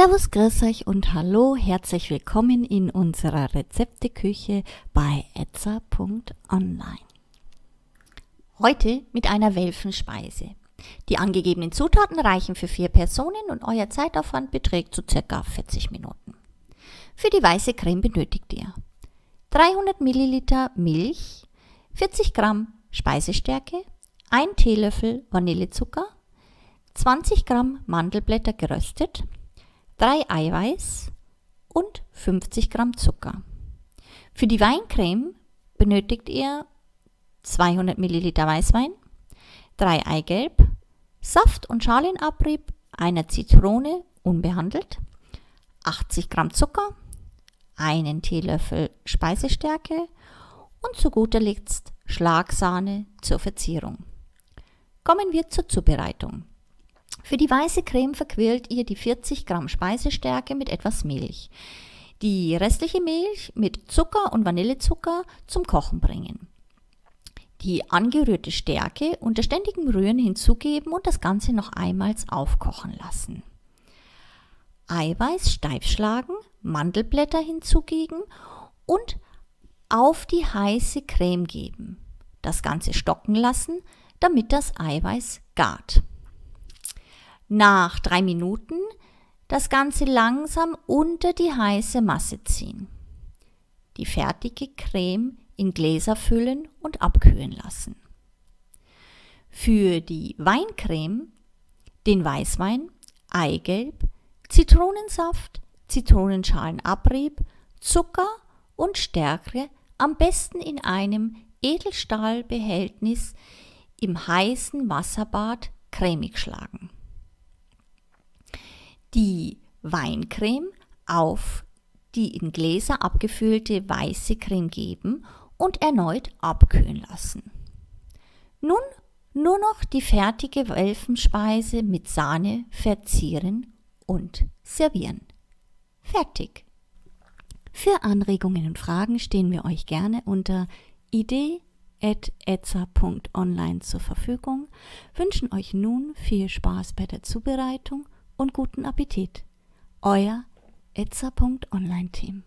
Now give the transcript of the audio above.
Servus, grüß euch und hallo, herzlich willkommen in unserer Rezepteküche bei etza.online. Heute mit einer Welfenspeise. Die angegebenen Zutaten reichen für vier Personen und euer Zeitaufwand beträgt so circa 40 Minuten. Für die weiße Creme benötigt ihr 300 Milliliter Milch, 40 Gramm Speisestärke, 1 Teelöffel Vanillezucker, 20 Gramm Mandelblätter geröstet, 3 Eiweiß und 50 Gramm Zucker. Für die Weincreme benötigt ihr 200 Milliliter Weißwein, 3 Eigelb, Saft und Schalenabrieb einer Zitrone unbehandelt, 80 Gramm Zucker, einen Teelöffel Speisestärke und zu guter Letzt Schlagsahne zur Verzierung. Kommen wir zur Zubereitung. Für die weiße Creme verquirlt ihr die 40 Gramm Speisestärke mit etwas Milch. Die restliche Milch mit Zucker und Vanillezucker zum Kochen bringen. Die angerührte Stärke unter ständigem Rühren hinzugeben und das Ganze noch einmals aufkochen lassen. Eiweiß steif schlagen, Mandelblätter hinzugeben und auf die heiße Creme geben. Das Ganze stocken lassen, damit das Eiweiß gart. Nach drei Minuten das Ganze langsam unter die heiße Masse ziehen. Die fertige Creme in Gläser füllen und abkühlen lassen. Für die Weincreme den Weißwein, Eigelb, Zitronensaft, Zitronenschalenabrieb, Zucker und Stärke am besten in einem Edelstahlbehältnis im heißen Wasserbad cremig schlagen die Weincreme auf die in Gläser abgefüllte weiße Creme geben und erneut abkühlen lassen. Nun nur noch die fertige Welfenspeise mit Sahne verzieren und servieren. Fertig. Für Anregungen und Fragen stehen wir euch gerne unter idee.etza.online zur Verfügung, wünschen euch nun viel Spaß bei der Zubereitung und guten Appetit. Euer etza.online-Team.